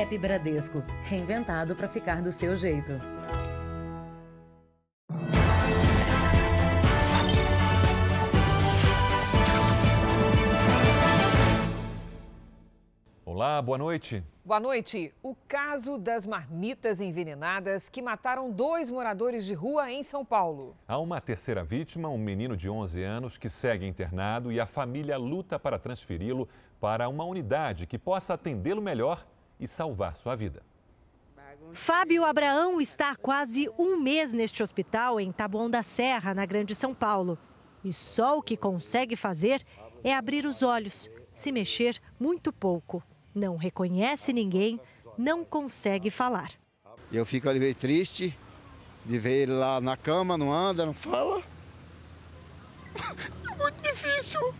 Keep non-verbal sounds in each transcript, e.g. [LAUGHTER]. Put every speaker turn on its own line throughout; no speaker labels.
App Bradesco, reinventado para ficar do seu jeito.
Olá, boa noite.
Boa noite. O caso das marmitas envenenadas que mataram dois moradores de rua em São Paulo.
Há uma terceira vítima, um menino de 11 anos que segue internado e a família luta para transferi-lo para uma unidade que possa atendê-lo melhor e salvar sua vida.
Fábio Abraão está há quase um mês neste hospital em Taboão da Serra, na Grande São Paulo. E só o que consegue fazer é abrir os olhos, se mexer muito pouco não reconhece ninguém, não consegue falar.
Eu fico ali meio triste de ver ele lá na cama, não anda, não fala. [LAUGHS] É muito difícil.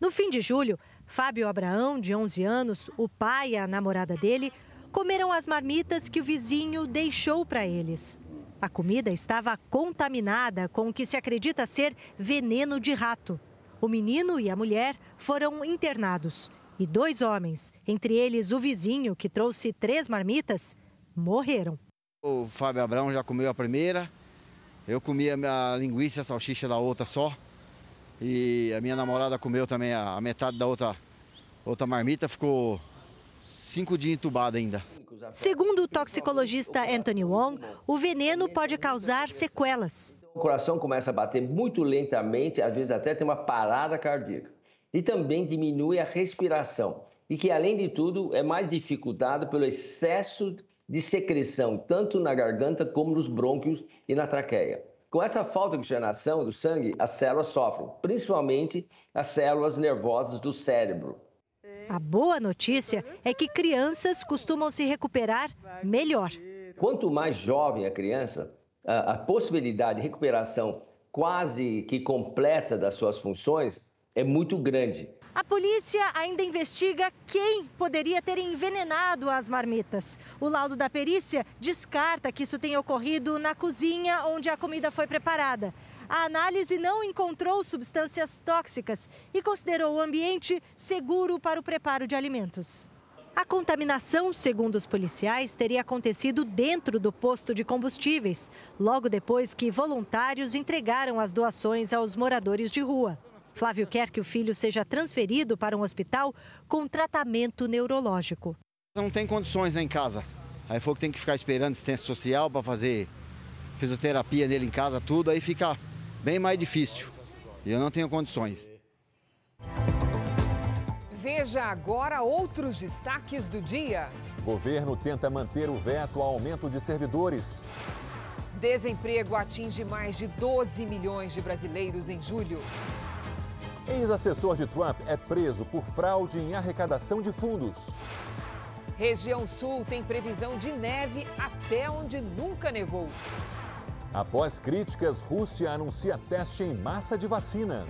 No fim de julho, Fábio Abraão, de 11 anos, o pai e a namorada dele, comeram as marmitas que o vizinho deixou para eles. A comida estava contaminada com o que se acredita ser veneno de rato. O menino e a mulher foram internados e dois homens, entre eles o vizinho que trouxe três marmitas, morreram.
O Fábio Abrão já comeu a primeira, eu comi a minha linguiça, a salsicha da outra só. E a minha namorada comeu também a metade da outra, outra marmita, ficou cinco dias entubada ainda.
Segundo o toxicologista Anthony Wong, o veneno pode causar sequelas.
O coração começa a bater muito lentamente, às vezes até tem uma parada cardíaca e também diminui a respiração, e que, além de tudo, é mais dificultado pelo excesso de secreção, tanto na garganta como nos brônquios e na traqueia. Com essa falta de oxigenação do sangue, as células sofrem, principalmente as células nervosas do cérebro.
A boa notícia é que crianças costumam se recuperar melhor.
Quanto mais jovem a criança, a, a possibilidade de recuperação quase que completa das suas funções é muito grande.
A polícia ainda investiga quem poderia ter envenenado as marmitas. O laudo da perícia descarta que isso tenha ocorrido na cozinha onde a comida foi preparada. A análise não encontrou substâncias tóxicas e considerou o ambiente seguro para o preparo de alimentos. A contaminação, segundo os policiais, teria acontecido dentro do posto de combustíveis, logo depois que voluntários entregaram as doações aos moradores de rua. Flávio quer que o filho seja transferido para um hospital com tratamento neurológico.
Não tem condições né, em casa. Aí foi que tem que ficar esperando assistência social para fazer fisioterapia nele em casa, tudo, aí fica bem mais difícil. E eu não tenho condições.
Veja agora outros destaques do dia.
Governo tenta manter o veto ao aumento de servidores.
Desemprego atinge mais de 12 milhões de brasileiros em julho.
Ex-assessor de Trump é preso por fraude em arrecadação de fundos.
Região Sul tem previsão de neve até onde nunca nevou.
Após críticas, Rússia anuncia teste em massa de vacina.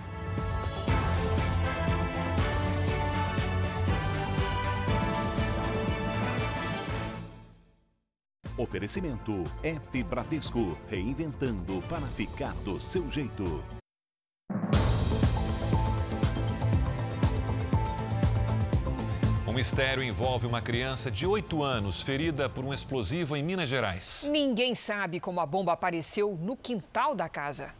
Oferecimento App Bradesco, reinventando para ficar do seu jeito.
Mistério envolve uma criança de 8 anos ferida por um explosivo em Minas Gerais.
Ninguém sabe como a bomba apareceu no quintal da casa.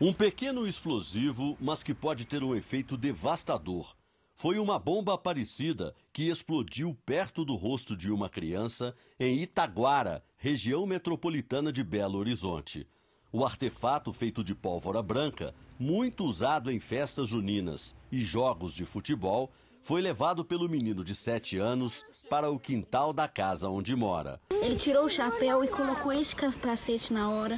Um pequeno explosivo, mas que pode ter um efeito devastador. Foi uma bomba aparecida que explodiu perto do rosto de uma criança em Itaguara, região metropolitana de Belo Horizonte. O artefato feito de pólvora branca, muito usado em festas juninas e jogos de futebol, foi levado pelo menino de 7 anos para o quintal da casa onde mora.
Ele tirou o chapéu e colocou esse capacete na hora,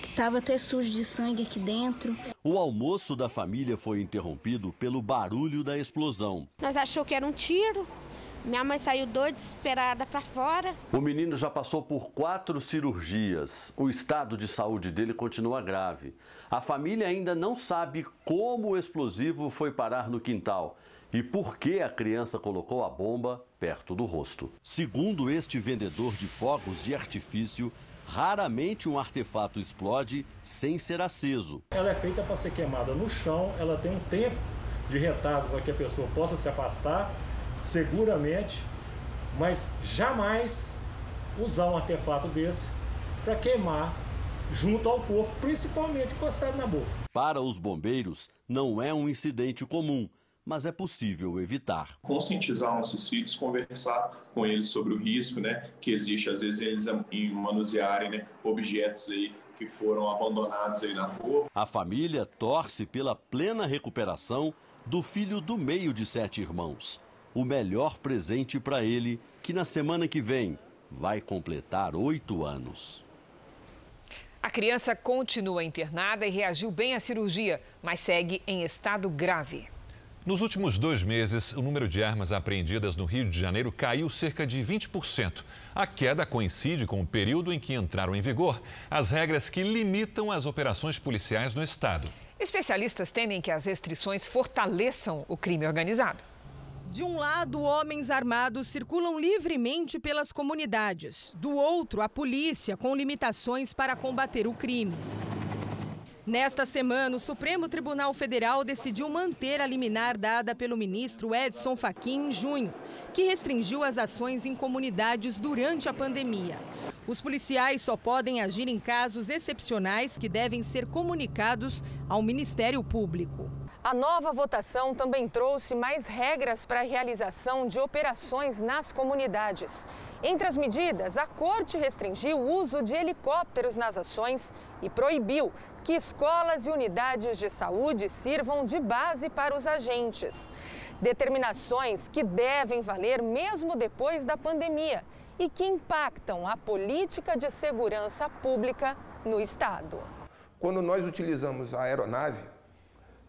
que estava até sujo de sangue aqui dentro.
O almoço da família foi interrompido pelo barulho da explosão.
Nós achou que era um tiro. Minha mãe saiu doida, desesperada para fora.
O menino já passou por quatro cirurgias. O estado de saúde dele continua grave. A família ainda não sabe como o explosivo foi parar no quintal e por que a criança colocou a bomba perto do rosto. Segundo este vendedor de fogos de artifício, raramente um artefato explode sem ser aceso.
Ela é feita para ser queimada no chão, ela tem um tempo de retardo para que a pessoa possa se afastar seguramente mas jamais usar um artefato desse para queimar junto ao corpo, principalmente encostado na boca.
Para os bombeiros, não é um incidente comum, mas é possível evitar.
Conscientizar nossos filhos, conversar com eles sobre o risco né, que existe, às vezes, eles em manusearem né, objetos aí que foram abandonados aí na rua.
A família torce pela plena recuperação do filho do meio de sete irmãos. O melhor presente para ele, que na semana que vem vai completar oito anos.
A criança continua internada e reagiu bem à cirurgia, mas segue em estado grave.
Nos últimos dois meses, o número de armas apreendidas no Rio de Janeiro caiu cerca de 20%. A queda coincide com o período em que entraram em vigor as regras que limitam as operações policiais no estado.
Especialistas temem que as restrições fortaleçam o crime organizado.
De um lado, homens armados circulam livremente pelas comunidades. Do outro, a polícia, com limitações para combater o crime. Nesta semana, o Supremo Tribunal Federal decidiu manter a liminar dada pelo ministro Edson Fachin em junho, que restringiu as ações em comunidades durante a pandemia. Os policiais só podem agir em casos excepcionais que devem ser comunicados ao Ministério Público. A nova votação também trouxe mais regras para a realização de operações nas comunidades. Entre as medidas, a corte restringiu o uso de helicópteros nas ações e proibiu que escolas e unidades de saúde sirvam de base para os agentes. Determinações que devem valer mesmo depois da pandemia e que impactam a política de segurança pública no Estado.
Quando nós utilizamos a aeronave,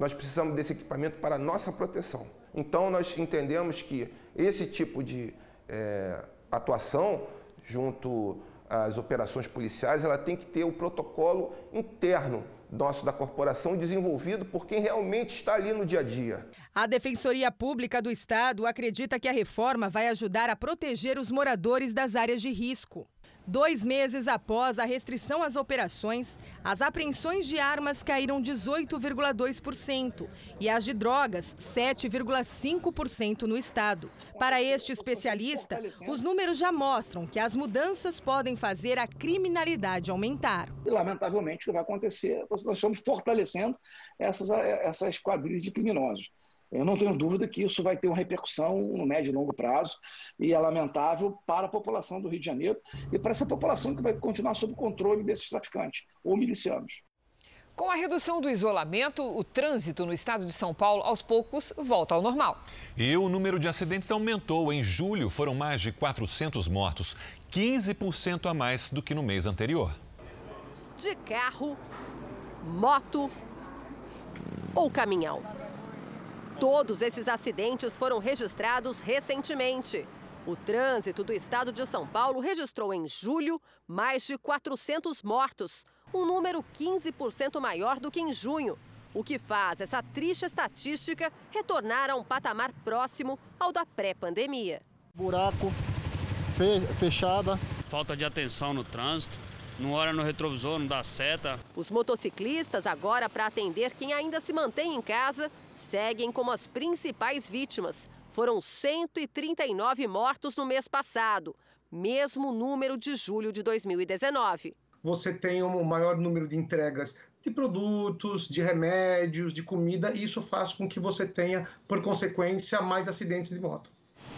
nós precisamos desse equipamento para nossa proteção. Então, nós entendemos que esse tipo de é, atuação junto às operações policiais, ela tem que ter o protocolo interno nosso da corporação desenvolvido por quem realmente está ali no dia a dia.
A Defensoria Pública do Estado acredita que a reforma vai ajudar a proteger os moradores das áreas de risco. Dois meses após a restrição às operações, as apreensões de armas caíram 18,2% e as de drogas 7,5% no estado. Para este especialista, os números já mostram que as mudanças podem fazer a criminalidade aumentar.
E, lamentavelmente, o que vai acontecer, nós estamos fortalecendo essas, essas quadrilhas de criminosos. Eu não tenho dúvida que isso vai ter uma repercussão no médio e longo prazo e é lamentável para a população do Rio de Janeiro e para essa população que vai continuar sob controle desses traficantes ou milicianos.
Com a redução do isolamento, o trânsito no estado de São Paulo, aos poucos, volta ao normal.
E o número de acidentes aumentou. Em julho, foram mais de 400 mortos, 15% a mais do que no mês anterior.
De carro, moto ou caminhão. Todos esses acidentes foram registrados recentemente. O trânsito do estado de São Paulo registrou em julho mais de 400 mortos, um número 15% maior do que em junho, o que faz essa triste estatística retornar a um patamar próximo ao da pré-pandemia.
Buraco, fechada.
Falta de atenção no trânsito não olha no retrovisor, não dá seta.
Os motociclistas, agora para atender quem ainda se mantém em casa, seguem como as principais vítimas. Foram 139 mortos no mês passado, mesmo número de julho de 2019.
Você tem um maior número de entregas de produtos, de remédios, de comida, e isso faz com que você tenha, por consequência, mais acidentes de moto.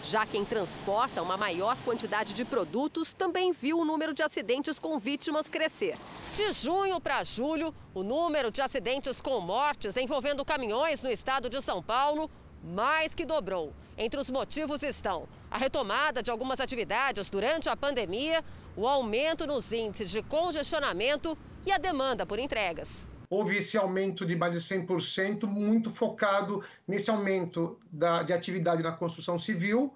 Já quem transporta uma maior quantidade de produtos também viu o número de acidentes com vítimas crescer. De junho para julho, o número de acidentes com mortes envolvendo caminhões no estado de São Paulo mais que dobrou. Entre os motivos estão a retomada de algumas atividades durante a pandemia, o aumento nos índices de congestionamento e a demanda por entregas
houve esse aumento de mais de 100%, muito focado nesse aumento da, de atividade na construção civil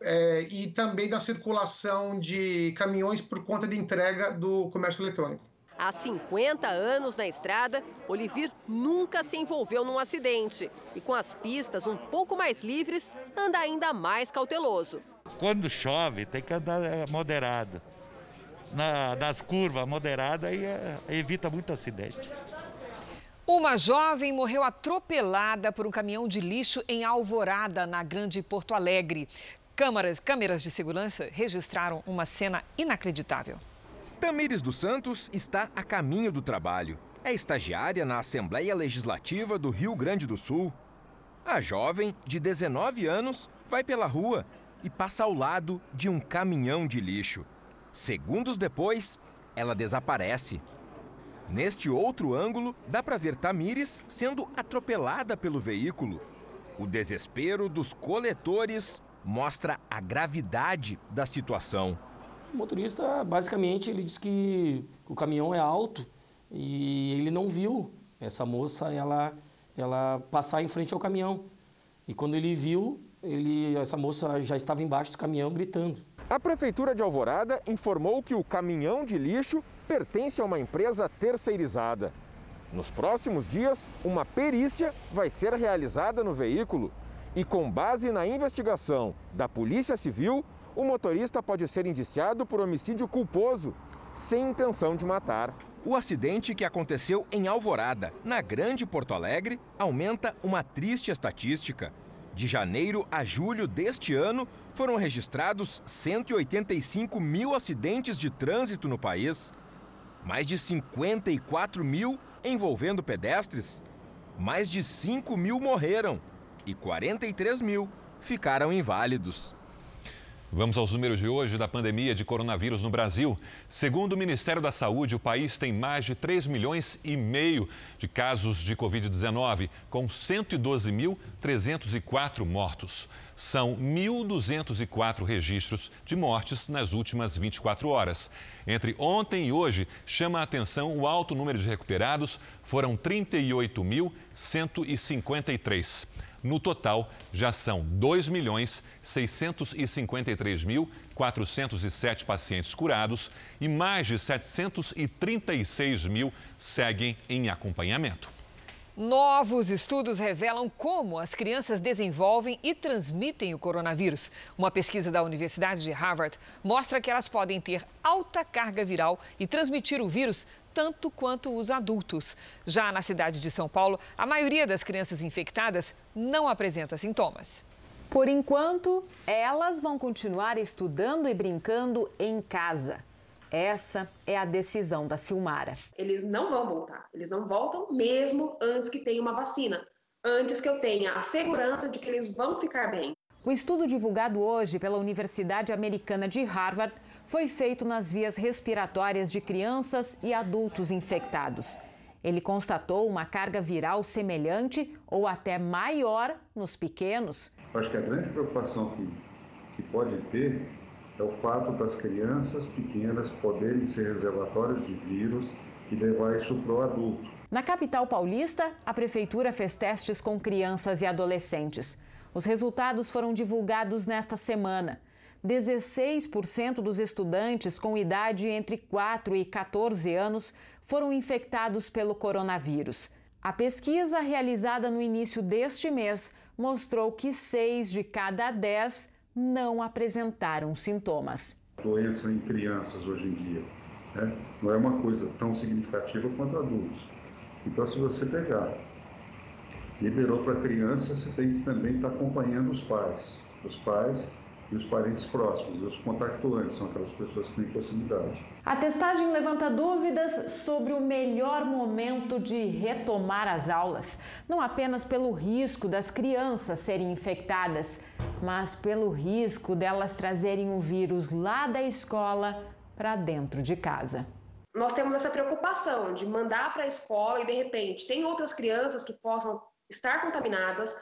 é, e também da circulação de caminhões por conta de entrega do comércio eletrônico.
Há 50 anos na estrada, Olivir nunca se envolveu num acidente. E com as pistas um pouco mais livres, anda ainda mais cauteloso.
Quando chove, tem que andar moderado. Na, nas curvas, moderada, e é, evita muito acidente.
Uma jovem morreu atropelada por um caminhão de lixo em Alvorada, na Grande Porto Alegre. Câmeras, câmeras de segurança registraram uma cena inacreditável.
Tamires dos Santos está a caminho do trabalho. É estagiária na Assembleia Legislativa do Rio Grande do Sul. A jovem, de 19 anos, vai pela rua e passa ao lado de um caminhão de lixo. Segundos depois, ela desaparece. Neste outro ângulo, dá para ver Tamires sendo atropelada pelo veículo. O desespero dos coletores mostra a gravidade da situação.
O motorista, basicamente, ele diz que o caminhão é alto e ele não viu essa moça ela, ela passar em frente ao caminhão. E quando ele viu, ele, essa moça já estava embaixo do caminhão gritando.
A Prefeitura de Alvorada informou que o caminhão de lixo pertence a uma empresa terceirizada. Nos próximos dias, uma perícia vai ser realizada no veículo e, com base na investigação da Polícia Civil, o motorista pode ser indiciado por homicídio culposo, sem intenção de matar. O acidente que aconteceu em Alvorada, na Grande Porto Alegre, aumenta uma triste estatística. De janeiro a julho deste ano, foram registrados 185 mil acidentes de trânsito no país. Mais de 54 mil envolvendo pedestres. Mais de 5 mil morreram e 43 mil ficaram inválidos.
Vamos aos números de hoje da pandemia de coronavírus no Brasil. Segundo o Ministério da Saúde, o país tem mais de 3 milhões e meio de casos de Covid-19, com 112.304 mortos. São 1.204 registros de mortes nas últimas 24 horas. Entre ontem e hoje, chama a atenção o alto número de recuperados, foram 38.153. No total, já são 2 milhões 653 mil 407 pacientes curados e mais de 736 mil seguem em acompanhamento.
Novos estudos revelam como as crianças desenvolvem e transmitem o coronavírus. Uma pesquisa da Universidade de Harvard mostra que elas podem ter alta carga viral e transmitir o vírus tanto quanto os adultos. Já na cidade de São Paulo, a maioria das crianças infectadas não apresenta sintomas.
Por enquanto, elas vão continuar estudando e brincando em casa. Essa é a decisão da Silmara.
Eles não vão voltar. Eles não voltam mesmo antes que tenha uma vacina. Antes que eu tenha a segurança de que eles vão ficar bem.
O estudo divulgado hoje pela Universidade Americana de Harvard foi feito nas vias respiratórias de crianças e adultos infectados. Ele constatou uma carga viral semelhante ou até maior nos pequenos.
Acho que a grande preocupação que, que pode ter é o fato das crianças pequenas poderem ser reservatórios de vírus e levar isso para o adulto.
Na capital paulista, a prefeitura fez testes com crianças e adolescentes. Os resultados foram divulgados nesta semana. 16% dos estudantes com idade entre 4 e 14 anos foram infectados pelo coronavírus. A pesquisa realizada no início deste mês mostrou que 6 de cada 10 não apresentaram sintomas.
Doença em crianças hoje em dia né? não é uma coisa tão significativa quanto adultos. Então, se você pegar, liberou para criança, você tem que também estar acompanhando os pais. Os pais e os parentes próximos, os contactuantes, são aquelas pessoas que têm proximidade.
A testagem levanta dúvidas sobre o melhor momento de retomar as aulas, não apenas pelo risco das crianças serem infectadas, mas pelo risco delas trazerem o vírus lá da escola para dentro de casa.
Nós temos essa preocupação de mandar para a escola e de repente tem outras crianças que possam estar contaminadas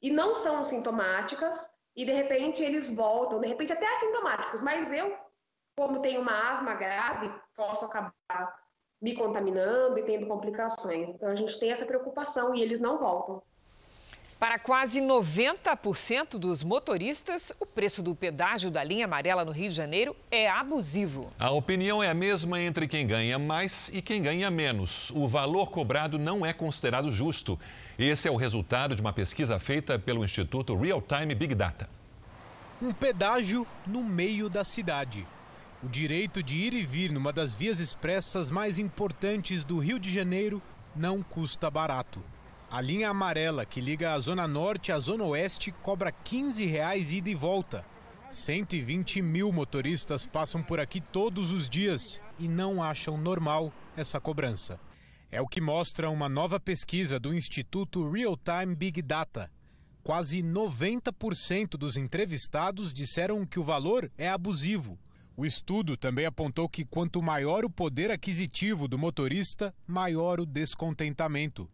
e não são sintomáticas e de repente eles voltam, de repente até assintomáticos, mas eu, como tenho uma asma grave, posso acabar me contaminando e tendo complicações. Então a gente tem essa preocupação e eles não voltam.
Para quase 90% dos motoristas, o preço do pedágio da linha amarela no Rio de Janeiro é abusivo.
A opinião é a mesma entre quem ganha mais e quem ganha menos. O valor cobrado não é considerado justo. Esse é o resultado de uma pesquisa feita pelo Instituto Real Time Big Data.
Um pedágio no meio da cidade. O direito de ir e vir numa das vias expressas mais importantes do Rio de Janeiro não custa barato. A linha amarela que liga a Zona Norte à Zona Oeste cobra 15 reais ida e volta. 120 mil motoristas passam por aqui todos os dias e não acham normal essa cobrança. É o que mostra uma nova pesquisa do Instituto Real Time Big Data. Quase 90% dos entrevistados disseram que o valor é abusivo. O estudo também apontou que quanto maior o poder aquisitivo do motorista, maior o descontentamento.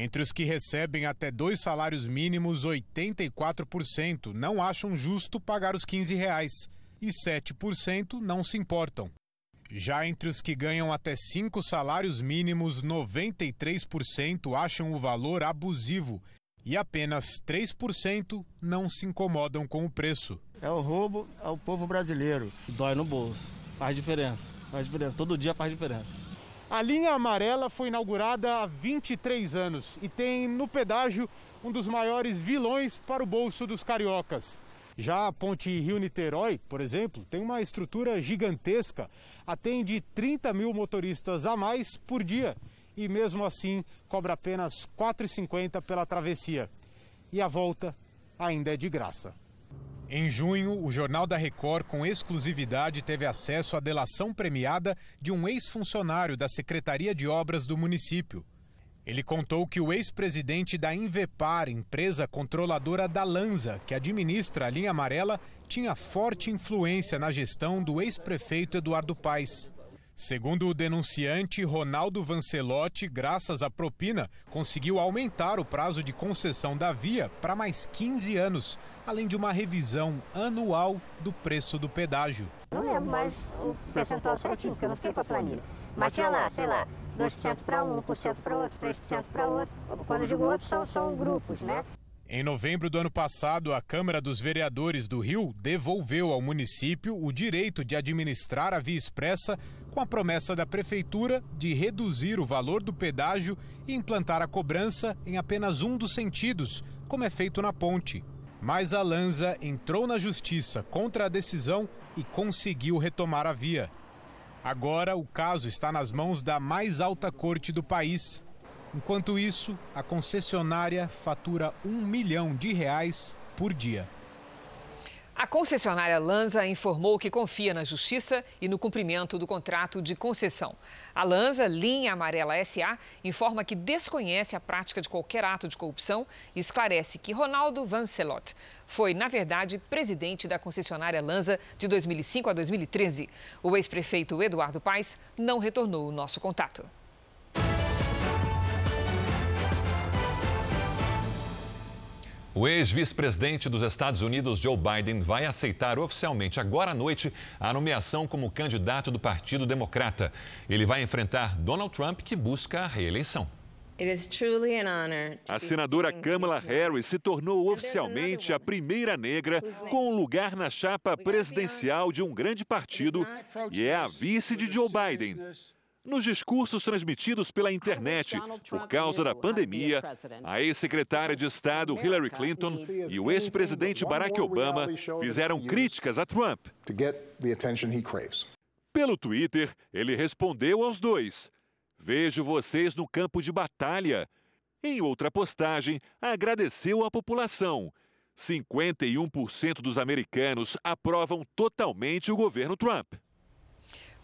Entre os que recebem até dois salários mínimos, 84% não acham justo pagar os 15 reais e 7% não se importam. Já entre os que ganham até cinco salários mínimos, 93% acham o valor abusivo e apenas 3% não se incomodam com o preço.
É o roubo ao povo brasileiro.
Dói no bolso. Faz diferença. Faz diferença. Todo dia faz diferença.
A linha amarela foi inaugurada há 23 anos e tem no pedágio um dos maiores vilões para o bolso dos cariocas. Já a ponte Rio-Niterói, por exemplo, tem uma estrutura gigantesca, atende 30 mil motoristas a mais por dia e, mesmo assim, cobra apenas R$ 4,50 pela travessia. E a volta ainda é de graça. Em junho, o Jornal da Record, com exclusividade, teve acesso à delação premiada de um ex-funcionário da Secretaria de Obras do município. Ele contou que o ex-presidente da Invepar, empresa controladora da Lanza, que administra a linha amarela, tinha forte influência na gestão do ex-prefeito Eduardo Paes. Segundo o denunciante, Ronaldo Vancelotti, graças à propina, conseguiu aumentar o prazo de concessão da via para mais 15 anos, além de uma revisão anual do preço do pedágio.
Não lembro mais o percentual certinho, porque eu não fiquei com a planilha. Mas tinha lá, sei lá, 2% para um, 1% para outro, 3% para outro. Quando eu digo outro, são, são grupos, né?
Em novembro do ano passado, a Câmara dos Vereadores do Rio devolveu ao município o direito de administrar a via expressa com a promessa da prefeitura de reduzir o valor do pedágio e implantar a cobrança em apenas um dos sentidos, como é feito na ponte. Mas a Lanza entrou na justiça contra a decisão e conseguiu retomar a via. Agora o caso está nas mãos da mais alta corte do país. Enquanto isso, a concessionária fatura um milhão de reais por dia.
A concessionária Lanza informou que confia na justiça e no cumprimento do contrato de concessão. A Lanza, linha amarela SA, informa que desconhece a prática de qualquer ato de corrupção e esclarece que Ronaldo Vancelot foi, na verdade, presidente da concessionária Lanza de 2005 a 2013. O ex-prefeito Eduardo Paes não retornou o nosso contato.
O ex-vice-presidente dos Estados Unidos, Joe Biden, vai aceitar oficialmente agora à noite a nomeação como candidato do Partido Democrata. Ele vai enfrentar Donald Trump, que busca a reeleição.
A senadora Kamala Harris se tornou oficialmente a primeira negra com um lugar na chapa presidencial de um grande partido e é a vice de Joe Biden. Nos discursos transmitidos pela internet por causa da pandemia, a ex-secretária de Estado Hillary Clinton e o ex-presidente Barack Obama fizeram críticas a Trump. Pelo Twitter, ele respondeu aos dois: Vejo vocês no campo de batalha. Em outra postagem, agradeceu à população. 51% dos americanos aprovam totalmente o governo Trump.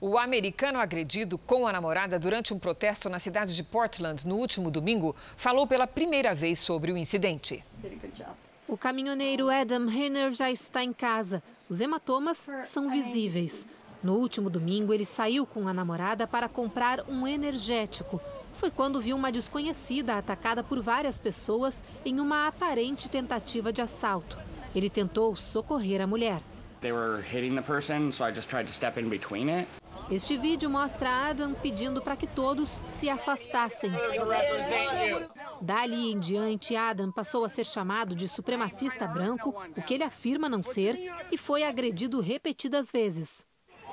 O americano agredido com a namorada durante um protesto na cidade de Portland no último domingo falou pela primeira vez sobre o incidente.
O caminhoneiro Adam Henner já está em casa. Os hematomas são visíveis. No último domingo, ele saiu com a namorada para comprar um energético. Foi quando viu uma desconhecida atacada por várias pessoas em uma aparente tentativa de assalto. Ele tentou socorrer a mulher.
They were hitting the person, so I just tried to step in between it.
Este vídeo mostra Adam pedindo para que todos se afastassem. Dali em diante, Adam passou a ser chamado de supremacista branco, o que ele afirma não ser, e foi agredido repetidas vezes.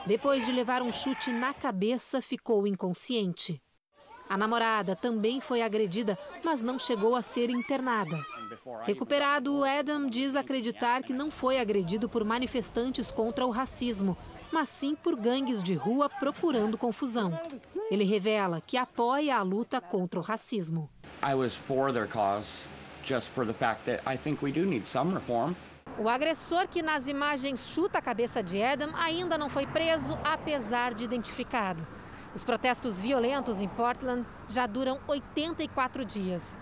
Depois de levar um chute na cabeça, ficou inconsciente. A namorada também foi agredida, mas não chegou a ser internada. Recuperado, Adam diz acreditar que não foi agredido por manifestantes contra o racismo, mas sim por gangues de rua procurando confusão. Ele revela que apoia a luta contra o racismo.
I was for their cause just for the fact that I think we do need some reform.
O agressor que nas imagens chuta a cabeça de Adam ainda não foi preso, apesar de identificado. Os protestos violentos em Portland já duram 84 dias.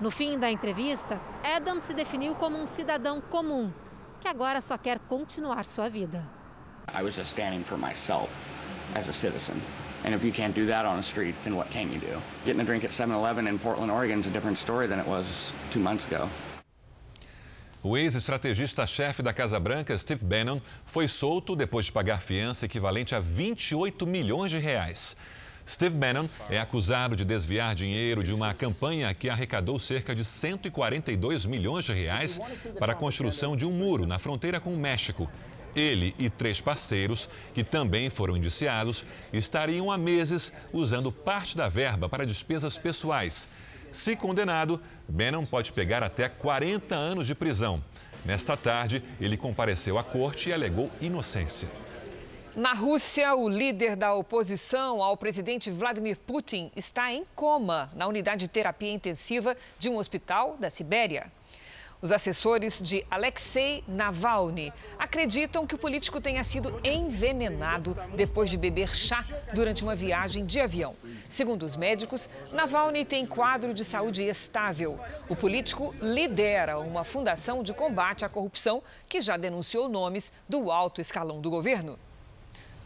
No fim da entrevista, Adam se definiu como um cidadão comum, que agora só quer continuar sua vida.
I was just standing for myself as a citizen. And if you can't do that on the street, then what can you do? Getting a drink at 7-Eleven in Portland, Oregon is a different story than it was two months ago.
O ex-estrategista-chefe da Casa Branca, Steve Bannon, foi solto depois de pagar fiança equivalente a 28 milhões de reais. Steve Bannon é acusado de desviar dinheiro de uma campanha que arrecadou cerca de 142 milhões de reais para a construção de um muro na fronteira com o México. Ele e três parceiros, que também foram indiciados, estariam há meses usando parte da verba para despesas pessoais. Se condenado, Bannon pode pegar até 40 anos de prisão. Nesta tarde, ele compareceu à corte e alegou inocência.
Na Rússia, o líder da oposição ao presidente Vladimir Putin está em coma na unidade de terapia intensiva de um hospital da Sibéria. Os assessores de Alexei Navalny acreditam que o político tenha sido envenenado depois de beber chá durante uma viagem de avião. Segundo os médicos, Navalny tem quadro de saúde estável. O político lidera uma fundação de combate à corrupção que já denunciou nomes do alto escalão do governo.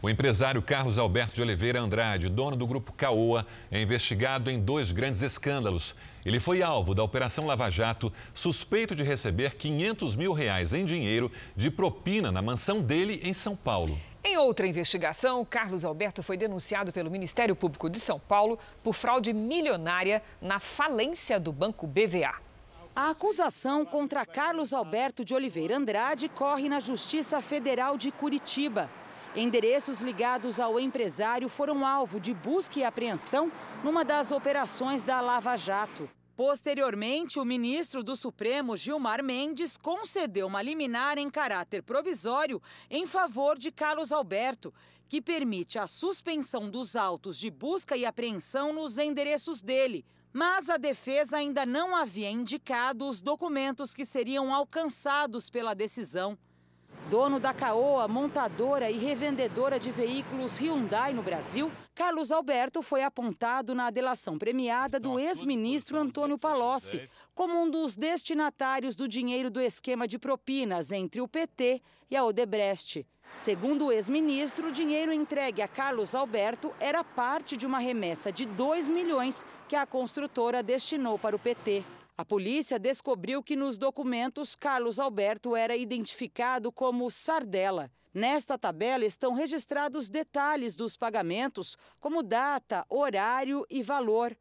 O empresário Carlos Alberto de Oliveira Andrade, dono do grupo Caoa, é investigado em dois grandes escândalos. Ele foi alvo da Operação Lava Jato, suspeito de receber 500 mil reais em dinheiro de propina na mansão dele em São Paulo.
Em outra investigação, Carlos Alberto foi denunciado pelo Ministério Público de São Paulo por fraude milionária na falência do Banco BVA.
A acusação contra Carlos Alberto de Oliveira Andrade corre na Justiça Federal de Curitiba. Endereços ligados ao empresário foram alvo de busca e apreensão numa das operações da Lava Jato. Posteriormente, o ministro do Supremo, Gilmar Mendes, concedeu uma liminar em caráter provisório em favor de Carlos Alberto, que permite a suspensão dos autos de busca e apreensão nos endereços dele. Mas a defesa ainda não havia indicado os documentos que seriam alcançados pela decisão. Dono da Caoa, montadora e revendedora de veículos Hyundai no Brasil, Carlos Alberto foi apontado na delação premiada do ex-ministro Antônio Palocci como um dos destinatários do dinheiro do esquema de propinas entre o PT e a Odebrecht. Segundo o ex-ministro, o dinheiro entregue a Carlos Alberto era parte de uma remessa de 2 milhões que a construtora destinou para o PT. A polícia descobriu que nos documentos Carlos Alberto era identificado como Sardella. Nesta tabela estão registrados detalhes dos pagamentos, como data, horário e valor,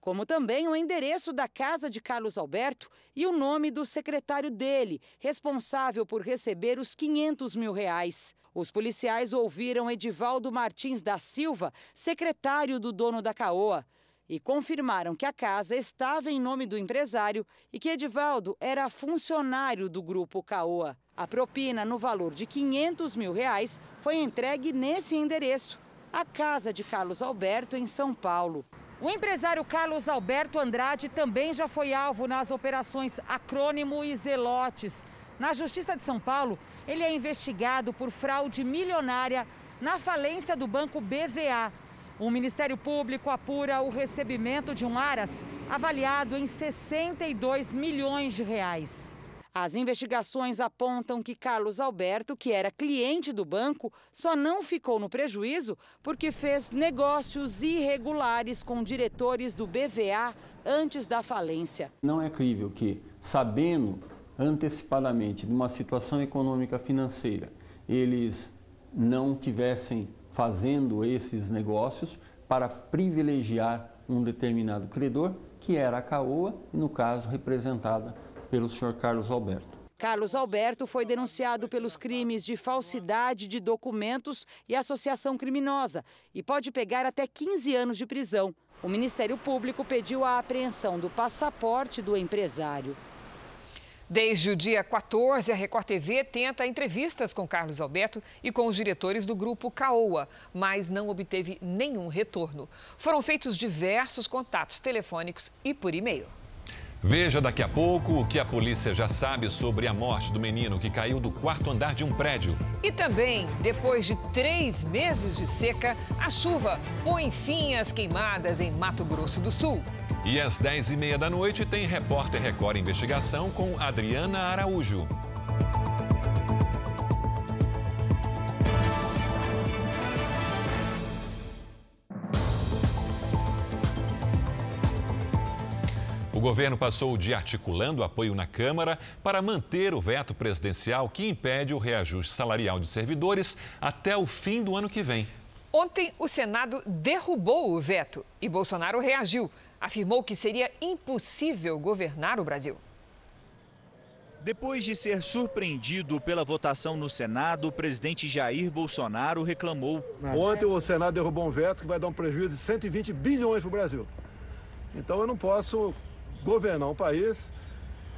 como também o endereço da casa de Carlos Alberto e o nome do secretário dele, responsável por receber os 500 mil reais. Os policiais ouviram Edivaldo Martins da Silva, secretário do dono da Caoa e confirmaram que a casa estava em nome do empresário e que Edivaldo era funcionário do grupo Caoa. A propina, no valor de 500 mil reais, foi entregue nesse endereço, a casa de Carlos Alberto, em São Paulo. O empresário Carlos Alberto Andrade também já foi alvo nas operações Acrônimo e Zelotes. Na Justiça de São Paulo, ele é investigado por fraude milionária na falência do banco BVA o Ministério Público apura o recebimento de um Aras avaliado em 62 milhões de reais. As investigações apontam que Carlos Alberto, que era cliente do banco, só não ficou no prejuízo porque fez negócios irregulares com diretores do BVA antes da falência.
Não é crível que, sabendo antecipadamente de uma situação econômica financeira, eles não tivessem fazendo esses negócios para privilegiar um determinado credor, que era a Caoa, no caso representada pelo senhor Carlos Alberto.
Carlos Alberto foi denunciado pelos crimes de falsidade de documentos e associação criminosa e pode pegar até 15 anos de prisão. O Ministério Público pediu a apreensão do passaporte do empresário.
Desde o dia 14, a Record TV tenta entrevistas com Carlos Alberto e com os diretores do grupo Caoa, mas não obteve nenhum retorno. Foram feitos diversos contatos telefônicos e por e-mail.
Veja daqui a pouco o que a polícia já sabe sobre a morte do menino que caiu do quarto andar de um prédio.
E também, depois de três meses de seca, a chuva põe fim às queimadas em Mato Grosso do Sul.
E às 10h30 da noite tem Repórter Record Investigação com Adriana Araújo. governo passou o dia articulando apoio na Câmara para manter o veto presidencial que impede o reajuste salarial de servidores até o fim do ano que vem.
Ontem, o Senado derrubou o veto e Bolsonaro reagiu. Afirmou que seria impossível governar o Brasil.
Depois de ser surpreendido pela votação no Senado, o presidente Jair Bolsonaro reclamou.
Ontem o Senado derrubou um veto que vai dar um prejuízo de 120 bilhões para o Brasil. Então eu não posso governar um país,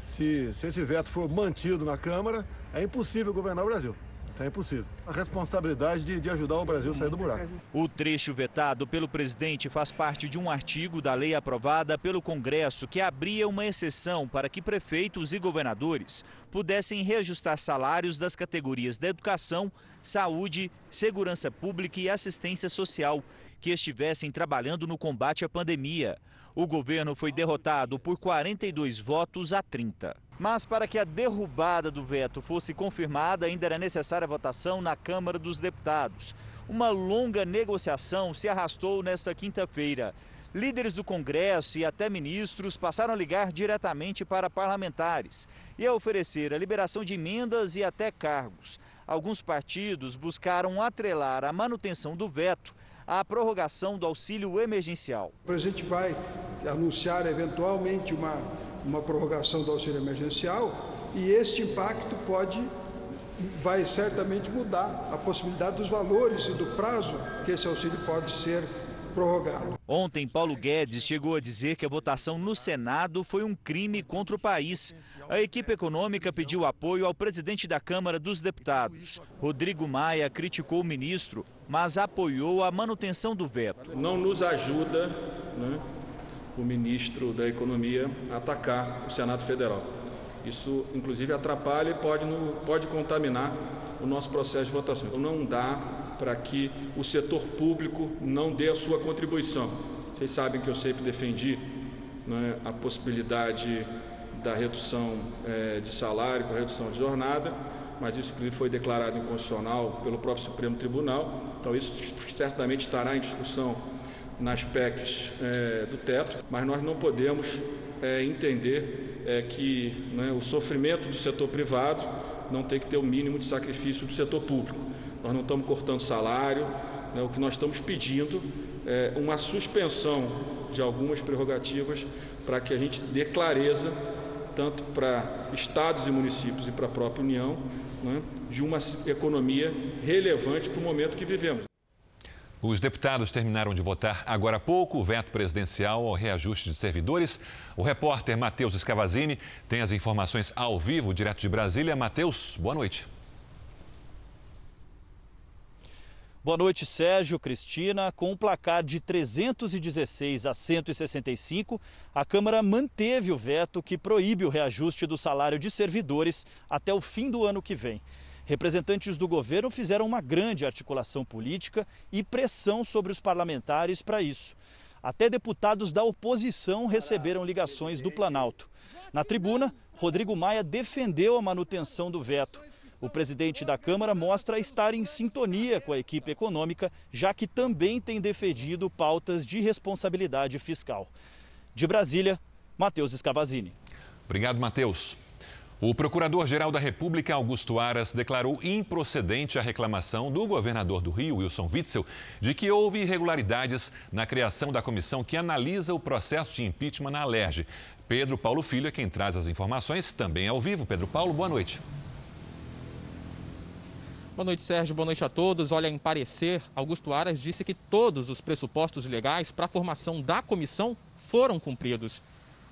se, se esse veto for mantido na Câmara, é impossível governar o Brasil. Isso é impossível. A responsabilidade de, de, ajudar o Brasil a sair do buraco.
O trecho vetado pelo presidente faz parte de um artigo da lei aprovada pelo Congresso que abria uma exceção para que prefeitos e governadores pudessem reajustar salários das categorias da educação, saúde, segurança pública e assistência social que estivessem trabalhando no combate à pandemia. O governo foi derrotado por 42 votos a 30. Mas para que a derrubada do veto fosse confirmada, ainda era necessária a votação na Câmara dos Deputados. Uma longa negociação se arrastou nesta quinta-feira. Líderes do Congresso e até ministros passaram a ligar diretamente para parlamentares e a oferecer a liberação de emendas e até cargos. Alguns partidos buscaram atrelar a manutenção do veto a prorrogação do auxílio emergencial.
O presidente vai anunciar eventualmente uma, uma prorrogação do auxílio emergencial e este impacto pode vai certamente mudar a possibilidade dos valores e do prazo que esse auxílio pode ser prorrogado.
Ontem, Paulo Guedes chegou a dizer que a votação no Senado foi um crime contra o país. A equipe econômica pediu apoio ao presidente da Câmara dos Deputados. Rodrigo Maia criticou o ministro, mas apoiou a manutenção do veto.
Não nos ajuda né, o ministro da Economia atacar o Senado Federal. Isso, inclusive, atrapalha e pode, pode contaminar o nosso processo de votação. Então, não dá para que o setor público não dê a sua contribuição. Vocês sabem que eu sempre defendi né, a possibilidade da redução é, de salário com redução de jornada, mas isso foi declarado inconstitucional pelo próprio Supremo Tribunal, então isso certamente estará em discussão nas PECs é, do teto, mas nós não podemos é, entender é, que né, o sofrimento do setor privado não tem que ter o mínimo de sacrifício do setor público. Nós não estamos cortando salário, né, o que nós estamos pedindo é uma suspensão de algumas prerrogativas para que a gente dê clareza, tanto para estados e municípios e para a própria União, né, de uma economia relevante para o momento que vivemos.
Os deputados terminaram de votar agora há pouco o veto presidencial ao reajuste de servidores. O repórter Matheus Escavazini tem as informações ao vivo, direto de Brasília. Matheus, boa noite.
Boa noite, Sérgio, Cristina. Com um placar de 316 a 165, a Câmara manteve o veto que proíbe o reajuste do salário de servidores até o fim do ano que vem. Representantes do governo fizeram uma grande articulação política e pressão sobre os parlamentares para isso. Até deputados da oposição receberam ligações do Planalto. Na tribuna, Rodrigo Maia defendeu a manutenção do veto. O presidente da Câmara mostra estar em sintonia com a equipe econômica, já que também tem defendido pautas de responsabilidade fiscal. De Brasília, Matheus Escavazini.
Obrigado, Matheus. O Procurador-Geral da República, Augusto Aras, declarou improcedente a reclamação do governador do Rio, Wilson Witzel, de que houve irregularidades na criação da comissão que analisa o processo de impeachment na Alerj. Pedro Paulo Filho é quem traz as informações, também ao vivo. Pedro Paulo, boa noite.
Boa noite, Sérgio. Boa noite a todos. Olha, em parecer, Augusto Aras disse que todos os pressupostos legais para a formação da comissão foram cumpridos.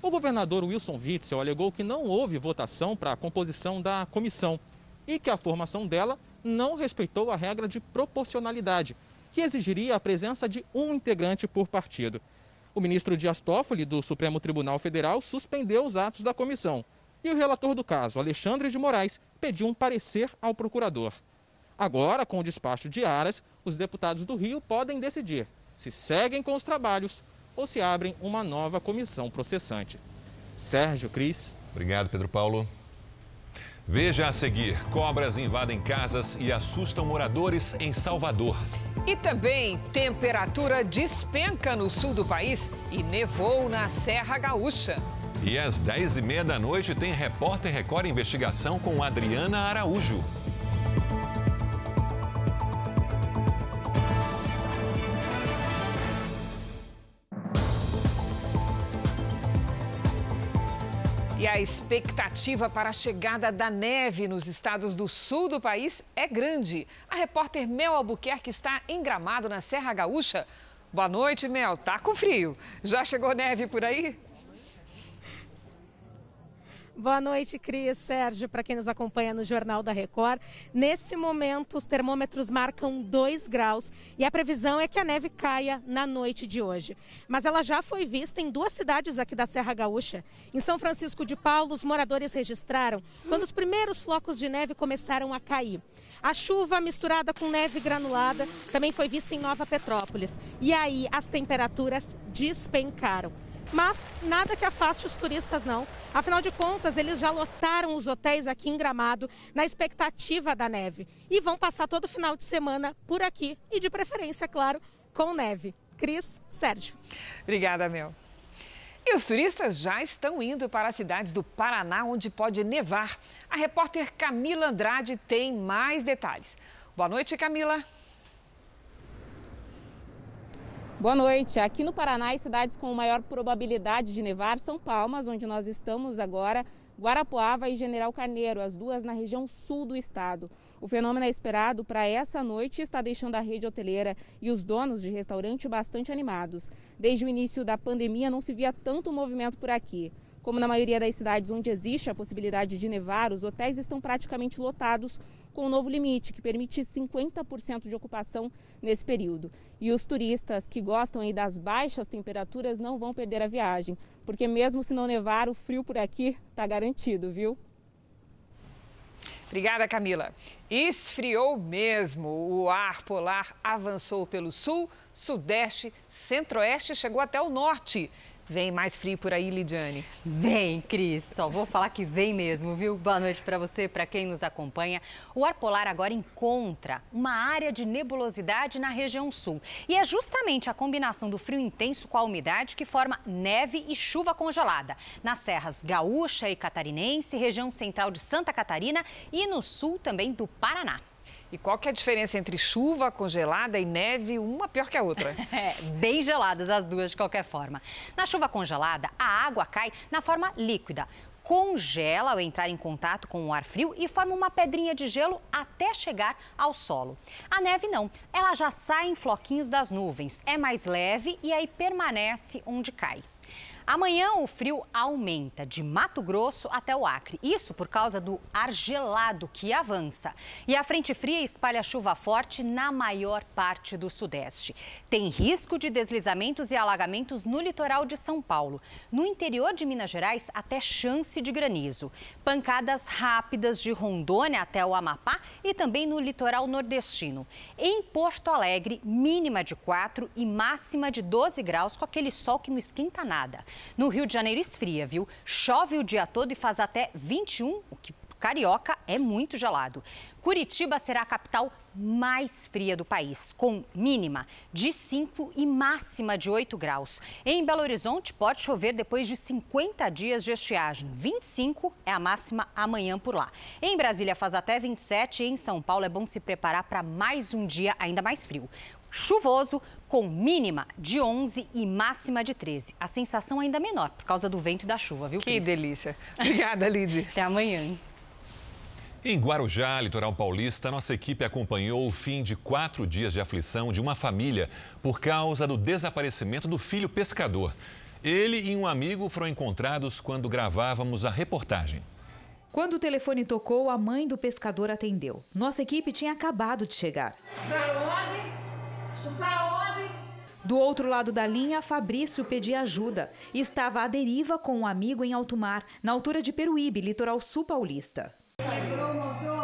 O governador Wilson Witzel alegou que não houve votação para a composição da comissão e que a formação dela não respeitou a regra de proporcionalidade, que exigiria a presença de um integrante por partido. O ministro Dias Toffoli, do Supremo Tribunal Federal, suspendeu os atos da comissão. E o relator do caso, Alexandre de Moraes, pediu um parecer ao procurador. Agora, com o despacho de Aras, os deputados do Rio podem decidir se seguem com os trabalhos ou se abrem uma nova comissão processante. Sérgio Cris.
Obrigado, Pedro Paulo. Veja a seguir: cobras invadem casas e assustam moradores em Salvador.
E também temperatura despenca no sul do país e nevou na Serra Gaúcha.
E às 10h30 da noite tem Repórter Record Investigação com Adriana Araújo.
Expectativa para a chegada da neve nos estados do sul do país é grande. A repórter Mel Albuquerque está em Gramado, na Serra Gaúcha. Boa noite, Mel. Tá com frio. Já chegou neve por aí?
Boa noite, Cris, Sérgio, para quem nos acompanha no Jornal da Record. Nesse momento, os termômetros marcam 2 graus e a previsão é que a neve caia na noite de hoje. Mas ela já foi vista em duas cidades aqui da Serra Gaúcha. Em São Francisco de Paulo, os moradores registraram quando os primeiros flocos de neve começaram a cair. A chuva misturada com neve granulada também foi vista em Nova Petrópolis. E aí as temperaturas despencaram. Mas nada que afaste os turistas, não. Afinal de contas, eles já lotaram os hotéis aqui em Gramado na expectativa da neve. E vão passar todo final de semana por aqui e, de preferência, claro, com neve. Cris, Sérgio.
Obrigada, Mel. E os turistas já estão indo para as cidades do Paraná, onde pode nevar. A repórter Camila Andrade tem mais detalhes. Boa noite, Camila.
Boa noite. Aqui no Paraná, as cidades com maior probabilidade de nevar são Palmas, onde nós estamos agora, Guarapuava e General Carneiro, as duas na região sul do estado. O fenômeno é esperado para essa noite e está deixando a rede hoteleira e os donos de restaurante bastante animados. Desde o início da pandemia não se via tanto movimento por aqui. Como na maioria das cidades onde existe a possibilidade de nevar, os hotéis estão praticamente lotados com o um novo limite, que permite 50% de ocupação nesse período. E os turistas que gostam das baixas temperaturas não vão perder a viagem, porque mesmo se não nevar, o frio por aqui está garantido, viu?
Obrigada, Camila. Esfriou mesmo. O ar polar avançou pelo sul, sudeste, centro-oeste e chegou até o norte. Vem mais frio por aí, Lidiane?
Vem, Cris. Só vou falar que vem mesmo, viu? Boa noite para você, para quem nos acompanha. O ar polar agora encontra uma área de nebulosidade na região sul. E é justamente a combinação do frio intenso com a umidade que forma neve e chuva congelada. Nas serras gaúcha e catarinense, região central de Santa Catarina e no sul também do Paraná.
E qual que é a diferença entre chuva congelada e neve, uma pior que a outra? [LAUGHS]
É, bem geladas as duas de qualquer forma. Na chuva congelada, a água cai na forma líquida. Congela ao entrar em contato com o ar frio e forma uma pedrinha de gelo até chegar ao solo. A neve não, ela já sai em floquinhos das nuvens, é mais leve e aí permanece onde cai. Amanhã o frio aumenta de Mato Grosso até o Acre. Isso por causa do ar gelado que avança. E a frente fria espalha chuva forte na maior parte do Sudeste. Tem risco de deslizamentos e alagamentos no litoral de São Paulo. No interior de Minas Gerais, até chance de granizo. Pancadas rápidas de Rondônia até o Amapá e também no litoral nordestino. Em Porto Alegre, mínima de 4 e máxima de 12 graus, com aquele sol que não esquenta nada. No Rio de Janeiro esfria, viu? Chove o dia todo e faz até 21, o que Carioca é muito gelado. Curitiba será a capital mais fria do país, com mínima de 5 e máxima de 8 graus. Em Belo Horizonte, pode chover depois de 50 dias de estiagem. 25 é a máxima amanhã por lá. Em Brasília faz até 27 e em São Paulo é bom se preparar para mais um dia ainda mais frio chuvoso, com mínima de 11 e máxima de 13. A sensação ainda menor por causa do vento e da chuva, viu,
Que
Cris?
delícia. Obrigada, Lid.
Até amanhã.
Em Guarujá, litoral paulista, nossa equipe acompanhou o fim de quatro dias de aflição de uma família por causa do desaparecimento do filho pescador. Ele e um amigo foram encontrados quando gravávamos a reportagem.
Quando o telefone tocou, a mãe do pescador atendeu. Nossa equipe tinha acabado de chegar. Do outro lado da linha, Fabrício pedia ajuda e estava à deriva com um amigo em alto mar, na altura de Peruíbe, litoral sul paulista. 开始了吗哥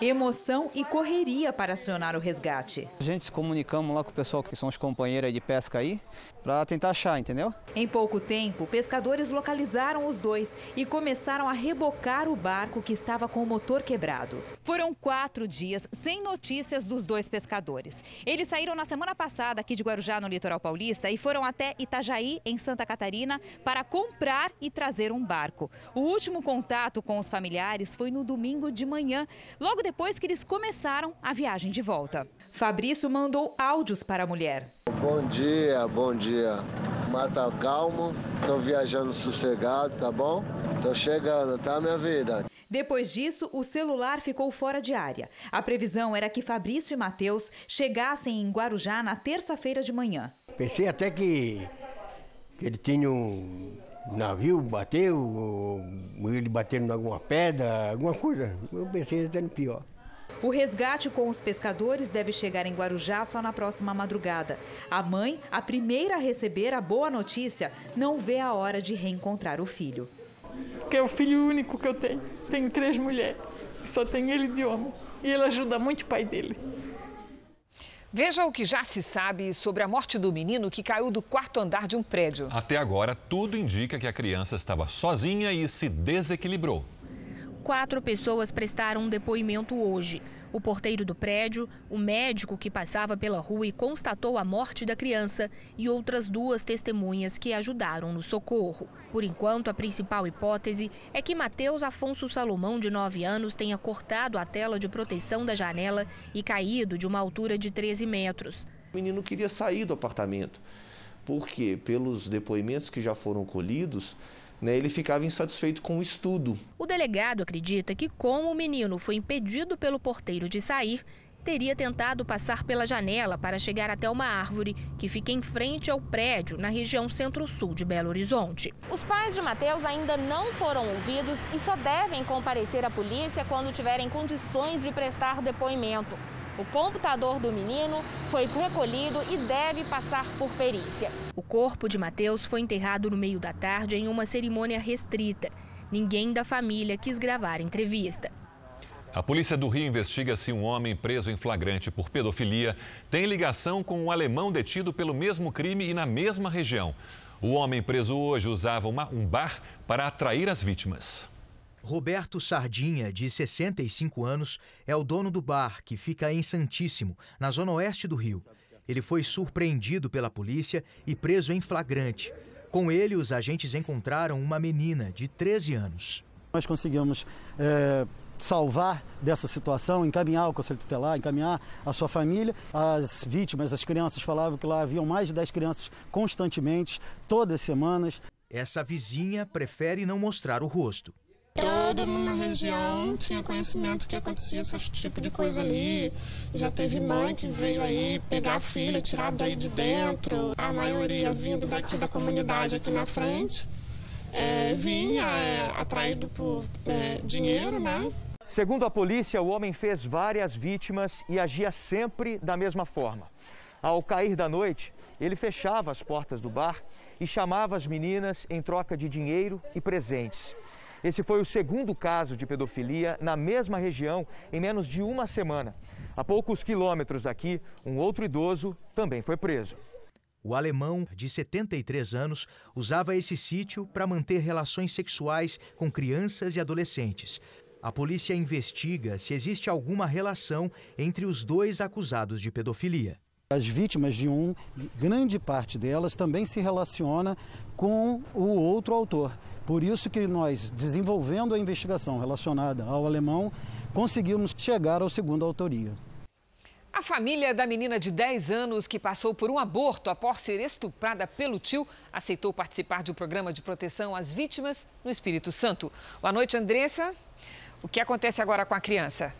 Emoção e correria para acionar o resgate.
A gente se comunicamos lá com o pessoal que são os companheiros de pesca aí, para tentar achar, entendeu?
Em pouco tempo, pescadores localizaram os dois e começaram a rebocar o barco que estava com o motor quebrado. Foram quatro dias sem notícias dos dois pescadores. Eles saíram na semana passada aqui de Guarujá, no litoral paulista, e foram até Itajaí, em Santa Catarina, para comprar e trazer um barco. O último contato com os familiares foi no domingo de manhã, logo depois que eles começaram a viagem de volta. Fabrício mandou áudios para a mulher.
Bom dia, bom dia. Mata calmo, tô viajando sossegado, tá bom? Tô chegando, tá, minha vida?
Depois disso, o celular ficou fora de área. A previsão era que Fabrício e Matheus chegassem em Guarujá na terça-feira de manhã.
Pensei até que, que ele tinha um navio, bateu, ou ele batendo em alguma pedra, alguma coisa. Eu pensei até no pior.
O resgate com os pescadores deve chegar em Guarujá só na próxima madrugada. A mãe, a primeira a receber a boa notícia, não vê a hora de reencontrar o filho.
Que é o filho único que eu tenho. Tenho três mulheres, só tenho ele de homem. E ele ajuda muito o pai dele.
Veja o que já se sabe sobre a morte do menino que caiu do quarto andar de um prédio.
Até agora, tudo indica que a criança estava sozinha e se desequilibrou
quatro pessoas prestaram um depoimento hoje. O porteiro do prédio, o médico que passava pela rua e constatou a morte da criança e outras duas testemunhas que ajudaram no socorro. Por enquanto, a principal hipótese é que Mateus Afonso Salomão, de 9 anos, tenha cortado a tela de proteção da janela e caído de uma altura de 13 metros.
O menino queria sair do apartamento, porque, pelos depoimentos que já foram colhidos, né, ele ficava insatisfeito com o estudo.
O delegado acredita que, como o menino foi impedido pelo porteiro de sair, teria tentado passar pela janela para chegar até uma árvore que fica em frente ao prédio na região centro-sul de Belo Horizonte.
Os pais de Mateus ainda não foram ouvidos e só devem comparecer à polícia quando tiverem condições de prestar depoimento. O computador do menino foi recolhido e deve passar por perícia.
O corpo de Mateus foi enterrado no meio da tarde em uma cerimônia restrita. Ninguém da família quis gravar a entrevista.
A polícia do Rio investiga se um homem preso em flagrante por pedofilia tem ligação com um alemão detido pelo mesmo crime e na mesma região. O homem preso hoje usava uma, um bar para atrair as vítimas.
Roberto Sardinha, de 65 anos, é o dono do bar, que fica em Santíssimo, na zona oeste do Rio. Ele foi surpreendido pela polícia e preso em flagrante. Com ele, os agentes encontraram uma menina de 13 anos.
Nós conseguimos é, salvar dessa situação, encaminhar o conselho tutelar, encaminhar a sua família. As vítimas, as crianças, falavam que lá haviam mais de 10 crianças constantemente, todas as semanas.
Essa vizinha prefere não mostrar o rosto.
Mundo na região tinha conhecimento que acontecia esse tipo de coisa ali. Já teve mãe que veio aí pegar a filha, tirar daí de dentro. A maioria vindo daqui da comunidade aqui na frente. É, vinha é, atraído por é, dinheiro, né?
Segundo a polícia, o homem fez várias vítimas e agia sempre da mesma forma. Ao cair da noite, ele fechava as portas do bar e chamava as meninas em troca de dinheiro e presentes. Esse foi o segundo caso de pedofilia na mesma região em menos de uma semana. A poucos quilômetros daqui, um outro idoso também foi preso.
O alemão, de 73 anos, usava esse sítio para manter relações sexuais com crianças e adolescentes. A polícia investiga se existe alguma relação entre os dois acusados de pedofilia.
As vítimas de um, grande parte delas também se relaciona com o outro autor. Por isso que nós, desenvolvendo a investigação relacionada ao alemão, conseguimos chegar ao segundo autoria.
A família da menina de 10 anos que passou por um aborto após ser estuprada pelo tio aceitou participar de um programa de proteção às vítimas no Espírito Santo. Boa noite, Andressa. O que acontece agora com a criança?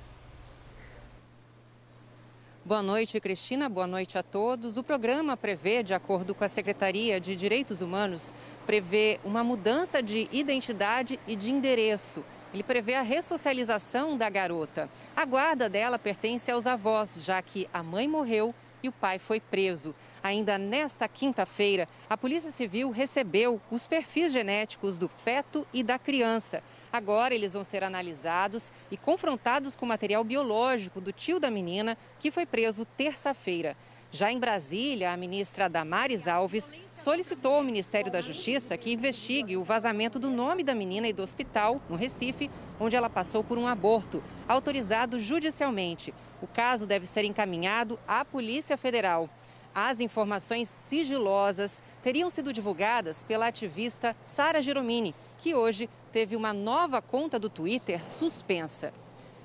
Boa noite, Cristina. Boa noite a todos. O programa prevê, de acordo com a Secretaria de Direitos Humanos, prevê uma mudança de identidade e de endereço. Ele prevê a ressocialização da garota. A guarda dela pertence aos avós, já que a mãe morreu e o pai foi preso. Ainda nesta quinta-feira, a Polícia Civil recebeu os perfis genéticos do feto e da criança. Agora eles vão ser analisados e confrontados com material biológico do tio da menina, que foi preso terça-feira. Já em Brasília, a ministra Damares Alves solicitou ao Ministério da Justiça que investigue o vazamento do nome da menina e do hospital, no Recife, onde ela passou por um aborto, autorizado judicialmente. O caso deve ser encaminhado à Polícia Federal. As informações sigilosas teriam sido divulgadas pela ativista Sara Geromini, que hoje teve uma nova conta do Twitter suspensa.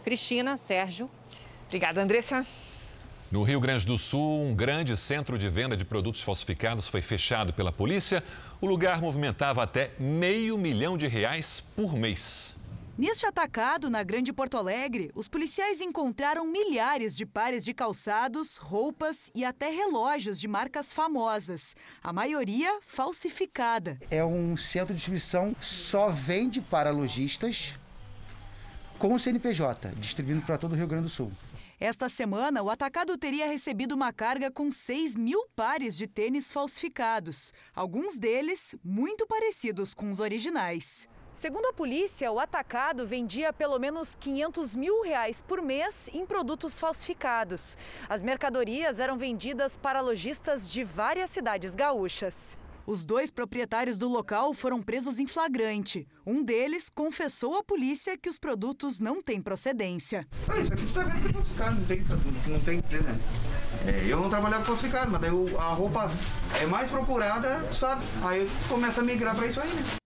Cristina, Sérgio.
Obrigada, Andressa.
No Rio Grande do Sul, um grande centro de venda de produtos falsificados foi fechado pela polícia. O lugar movimentava até meio milhão de reais por mês.
Neste atacado, na Grande Porto Alegre, os policiais encontraram milhares de pares de calçados, roupas e até relógios de marcas famosas, a maioria falsificada.
É um centro de distribuição só vende para lojistas com o CNPJ, distribuindo para todo o Rio Grande do Sul.
Esta semana, o atacado teria recebido uma carga com 6 mil pares de tênis falsificados, alguns deles muito parecidos com os originais. Segundo a polícia, o atacado vendia pelo menos 500 mil reais por mês em produtos falsificados. As mercadorias eram vendidas para lojistas de várias cidades gaúchas. Os dois proprietários do local foram presos em flagrante. Um deles confessou à polícia que os produtos não têm procedência.
Ah, isso aqui está vendo que é falsificado, não tem, não tem que ter, né? É, eu não trabalhava com falsificado, mas daí a roupa é mais procurada, sabe? Aí começa a migrar para isso aí, né?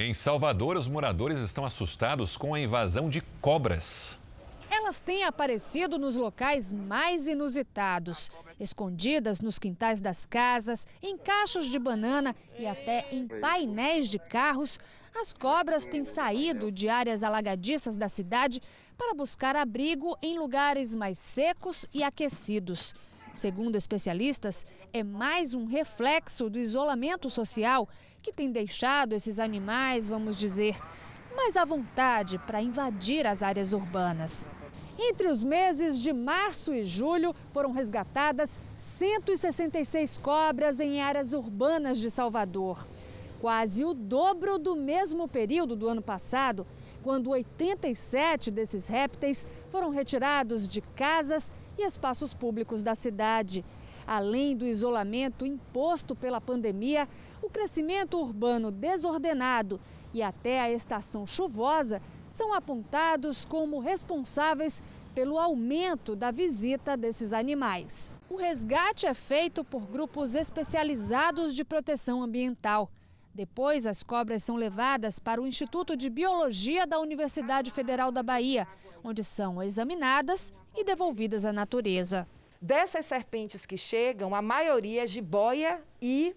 Em Salvador, os moradores estão assustados com a invasão de cobras.
Elas têm aparecido nos locais mais inusitados, escondidas nos quintais das casas, em cachos de banana e até em painéis de carros. As cobras têm saído de áreas alagadiças da cidade para buscar abrigo em lugares mais secos e aquecidos. Segundo especialistas, é mais um reflexo do isolamento social que tem deixado esses animais, vamos dizer, mais à vontade para invadir as áreas urbanas. Entre os meses de março e julho, foram resgatadas 166 cobras em áreas urbanas de Salvador. Quase o dobro do mesmo período do ano passado, quando 87 desses répteis foram retirados de casas e espaços públicos da cidade. Além do isolamento imposto pela pandemia, o crescimento urbano desordenado e até a estação chuvosa são apontados como responsáveis pelo aumento da visita desses animais. O resgate é feito por grupos especializados de proteção ambiental. Depois, as cobras são levadas para o Instituto de Biologia da Universidade Federal da Bahia, onde são examinadas e devolvidas à natureza.
Dessas serpentes que chegam, a maioria é jiboia e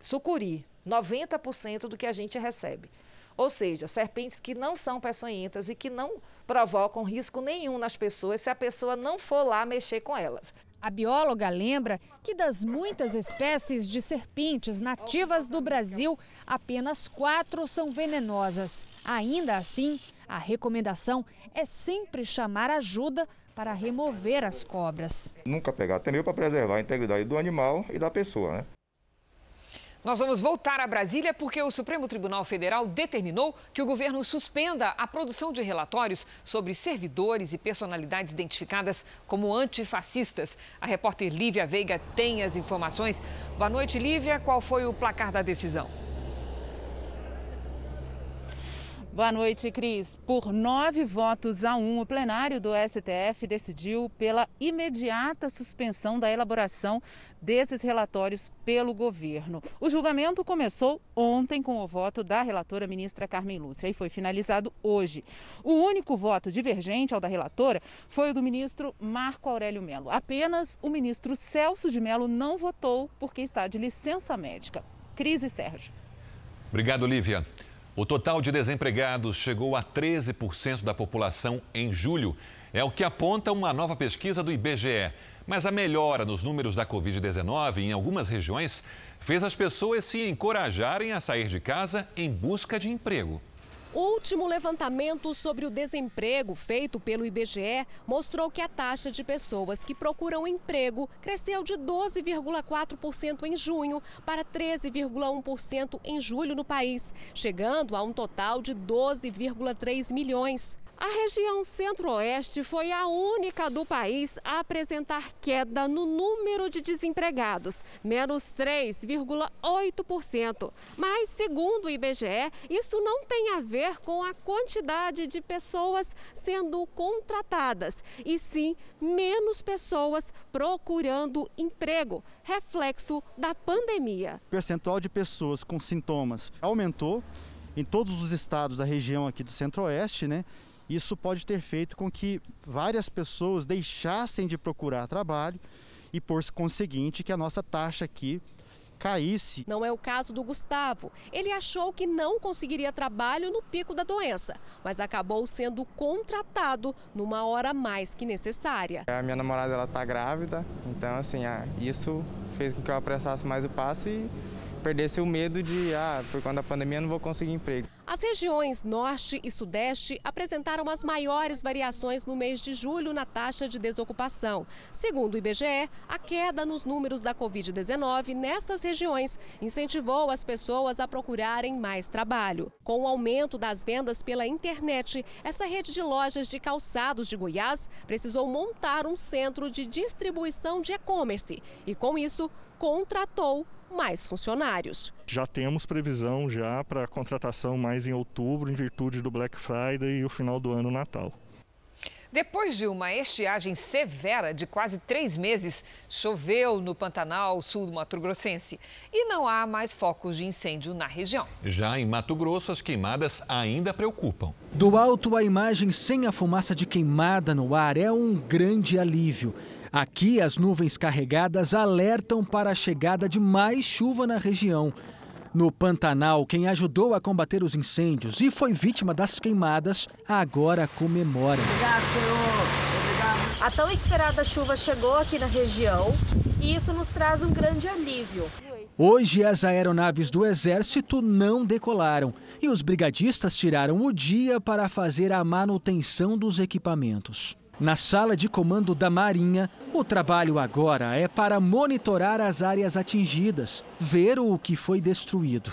sucuri, 90% do que a gente recebe. Ou seja, serpentes que não são peçonhentas e que não provocam risco nenhum nas pessoas se a pessoa não for lá mexer com elas.
A bióloga lembra que das muitas espécies de serpentes nativas do Brasil, apenas quatro são venenosas. Ainda assim, a recomendação é sempre chamar ajuda para remover as cobras.
Nunca pegar, até mesmo para preservar a integridade do animal e da pessoa, né?
Nós vamos voltar a Brasília porque o Supremo Tribunal Federal determinou que o governo suspenda a produção de relatórios sobre servidores e personalidades identificadas como antifascistas. A repórter Lívia Veiga tem as informações. Boa noite, Lívia. Qual foi o placar da decisão?
Boa noite, Cris. Por nove votos a um, o plenário do STF decidiu pela imediata suspensão da elaboração desses relatórios pelo governo. O julgamento começou ontem com o voto da relatora ministra Carmen Lúcia e foi finalizado hoje. O único voto divergente ao da relatora foi o do ministro Marco Aurélio Melo. Apenas o ministro Celso de Melo não votou porque está de licença médica. Cris e Sérgio.
Obrigado, Lívia. O total de desempregados chegou a 13% da população em julho. É o que aponta uma nova pesquisa do IBGE. Mas a melhora nos números da Covid-19 em algumas regiões fez as pessoas se encorajarem a sair de casa em busca de emprego.
Último levantamento sobre o desemprego feito pelo IBGE mostrou que a taxa de pessoas que procuram emprego cresceu de 12,4% em junho para 13,1% em julho no país, chegando a um total de 12,3 milhões. A região centro-oeste foi a única do país a apresentar queda no número de desempregados, menos 3,8%. Mas, segundo o IBGE, isso não tem a ver com a quantidade de pessoas sendo contratadas, e sim menos pessoas procurando emprego, reflexo da pandemia.
O percentual de pessoas com sintomas aumentou em todos os estados da região aqui do centro-oeste, né? Isso pode ter feito com que várias pessoas deixassem de procurar trabalho e, por conseguinte, que a nossa taxa aqui caísse.
Não é o caso do Gustavo. Ele achou que não conseguiria trabalho no pico da doença, mas acabou sendo contratado numa hora mais que necessária.
A minha namorada ela tá grávida, então assim, isso fez com que eu apressasse mais o passo e perdesse o medo de, ah, por conta da pandemia eu não vou conseguir emprego.
As regiões Norte e Sudeste apresentaram as maiores variações no mês de julho na taxa de desocupação. Segundo o IBGE, a queda nos números da Covid-19 nessas regiões incentivou as pessoas a procurarem mais trabalho. Com o aumento das vendas pela internet, essa rede de lojas de calçados de Goiás precisou montar um centro de distribuição de e-commerce e, com isso, contratou mais funcionários.
Já temos previsão já para contratação mais em outubro, em virtude do Black Friday e o final do ano Natal.
Depois de uma estiagem severa de quase três meses, choveu no Pantanal Sul do Mato Grossense e não há mais focos de incêndio na região.
Já em Mato Grosso, as queimadas ainda preocupam.
Do alto, a imagem sem a fumaça de queimada no ar é um grande alívio. Aqui, as nuvens carregadas alertam para a chegada de mais chuva na região. No Pantanal, quem ajudou a combater os incêndios e foi vítima das queimadas, agora comemora.
Obrigado, senhor. A tão esperada chuva chegou aqui na região e isso nos traz um grande alívio.
Hoje, as aeronaves do Exército não decolaram e os brigadistas tiraram o dia para fazer a manutenção dos equipamentos. Na sala de comando da Marinha, o trabalho agora é para monitorar as áreas atingidas, ver o que foi destruído.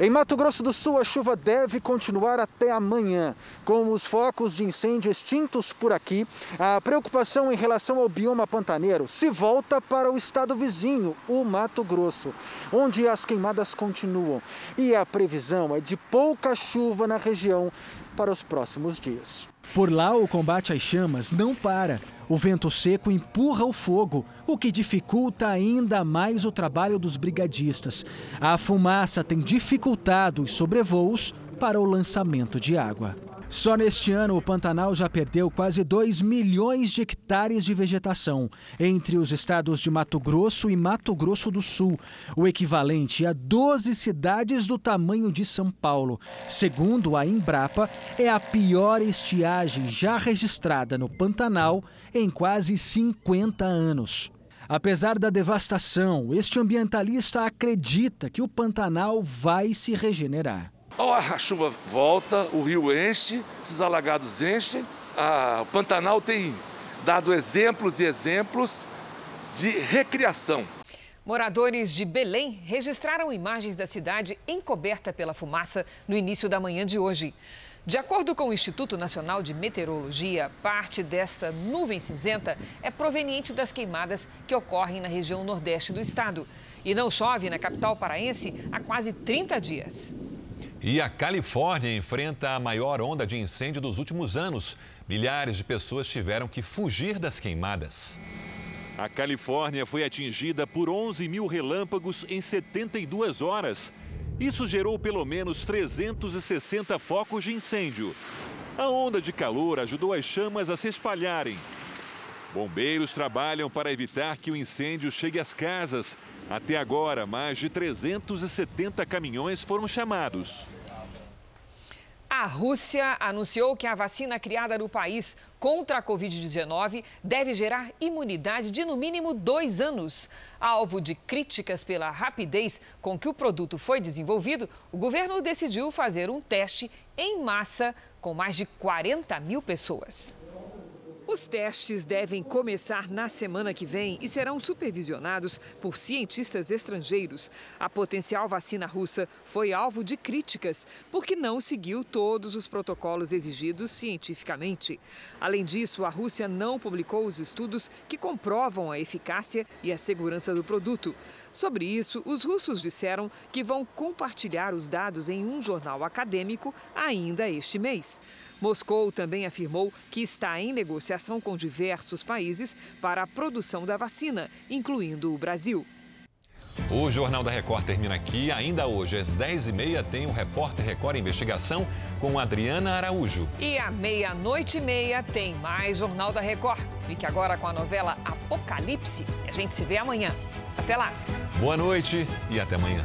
Em Mato Grosso do Sul, a chuva deve continuar até amanhã. Com os focos de incêndio extintos por aqui, a preocupação em relação ao bioma pantaneiro se volta para o estado vizinho, o Mato Grosso, onde as queimadas continuam. E a previsão é de pouca chuva na região para os próximos dias. Por lá, o combate às chamas não para. O vento seco empurra o fogo, o que dificulta ainda mais o trabalho dos brigadistas. A fumaça tem dificultado os sobrevoos para o lançamento de água. Só neste ano, o Pantanal já perdeu quase 2 milhões de hectares de vegetação, entre os estados de Mato Grosso e Mato Grosso do Sul, o equivalente a 12 cidades do tamanho de São Paulo. Segundo a Embrapa, é a pior estiagem já registrada no Pantanal em quase 50 anos. Apesar da devastação, este ambientalista acredita que o Pantanal vai se regenerar.
A chuva volta, o rio enche, esses alagados enchem. O Pantanal tem dado exemplos e exemplos de recriação.
Moradores de Belém registraram imagens da cidade encoberta pela fumaça no início da manhã de hoje. De acordo com o Instituto Nacional de Meteorologia, parte desta nuvem cinzenta é proveniente das queimadas que ocorrem na região nordeste do estado. E não chove na capital paraense há quase 30 dias.
E a Califórnia enfrenta a maior onda de incêndio dos últimos anos. Milhares de pessoas tiveram que fugir das queimadas.
A Califórnia foi atingida por 11 mil relâmpagos em 72 horas. Isso gerou pelo menos 360 focos de incêndio. A onda de calor ajudou as chamas a se espalharem. Bombeiros trabalham para evitar que o incêndio chegue às casas até agora, mais de 370 caminhões foram chamados.
A Rússia anunciou que a vacina criada no país contra a Covid-19 deve gerar imunidade de no mínimo dois anos. Alvo de críticas pela rapidez com que o produto foi desenvolvido, o governo decidiu fazer um teste
em massa com mais de 40 mil pessoas.
Os testes devem começar na semana que vem e serão supervisionados por cientistas estrangeiros. A potencial vacina russa foi alvo de críticas porque não seguiu todos os protocolos exigidos cientificamente. Além disso, a Rússia não publicou os estudos que comprovam a eficácia e a segurança do produto. Sobre isso, os russos disseram que vão compartilhar os dados em um jornal acadêmico ainda este mês. Moscou também afirmou que está em negociação com diversos países para a produção da vacina, incluindo o Brasil.
O Jornal da Record termina aqui. Ainda hoje, às 10h30, tem o Repórter Record Investigação com Adriana Araújo.
E à meia-noite e meia tem mais Jornal da Record. Fique agora com a novela Apocalipse. A gente se vê amanhã. Até lá.
Boa noite e até amanhã.